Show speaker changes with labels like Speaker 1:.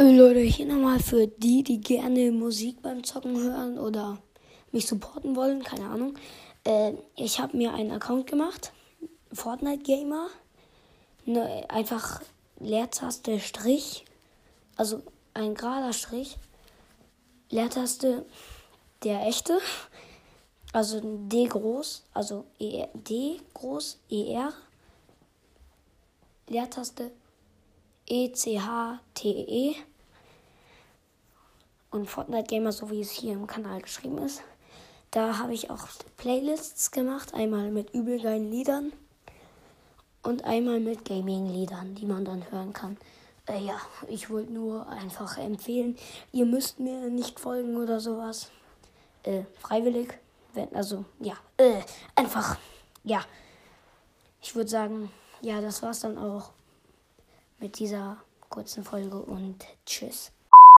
Speaker 1: Äh, Leute, hier nochmal für die, die gerne Musik beim Zocken hören oder mich supporten wollen, keine Ahnung. Äh, ich habe mir einen Account gemacht, Fortnite Gamer. Ne, einfach Leertaste Strich, also ein gerader Strich. Leertaste der echte, also D groß, also e D groß, ER. Leertaste E-C-H-T-E. Und Fortnite Gamer, so wie es hier im Kanal geschrieben ist. Da habe ich auch Playlists gemacht. Einmal mit übelgeilen Liedern und einmal mit Gaming-Liedern, die man dann hören kann. Äh, ja, ich wollte nur einfach empfehlen, ihr müsst mir nicht folgen oder sowas. Äh, freiwillig. Wenn, also, ja, äh, einfach, ja. Ich würde sagen, ja, das war's dann auch mit dieser kurzen Folge und tschüss.